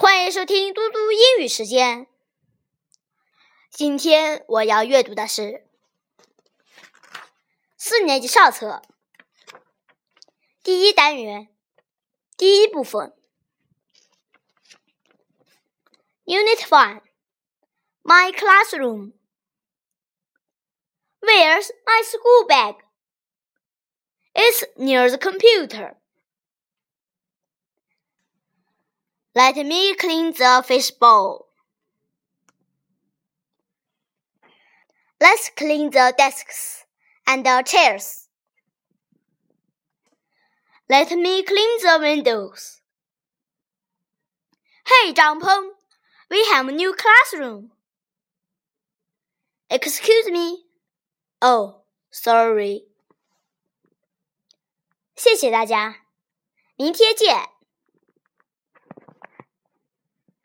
欢迎收听嘟嘟英语时间。今天我要阅读的是四年级上册第一单元第一部分，Unit One。My classroom. Where's my school bag? It's near the computer. Let me clean the fish bowl. Let's clean the desks and the chairs. Let me clean the windows. Hey, Peng, we have a new classroom. Excuse me. Oh, sorry. 谢谢大家，明天见。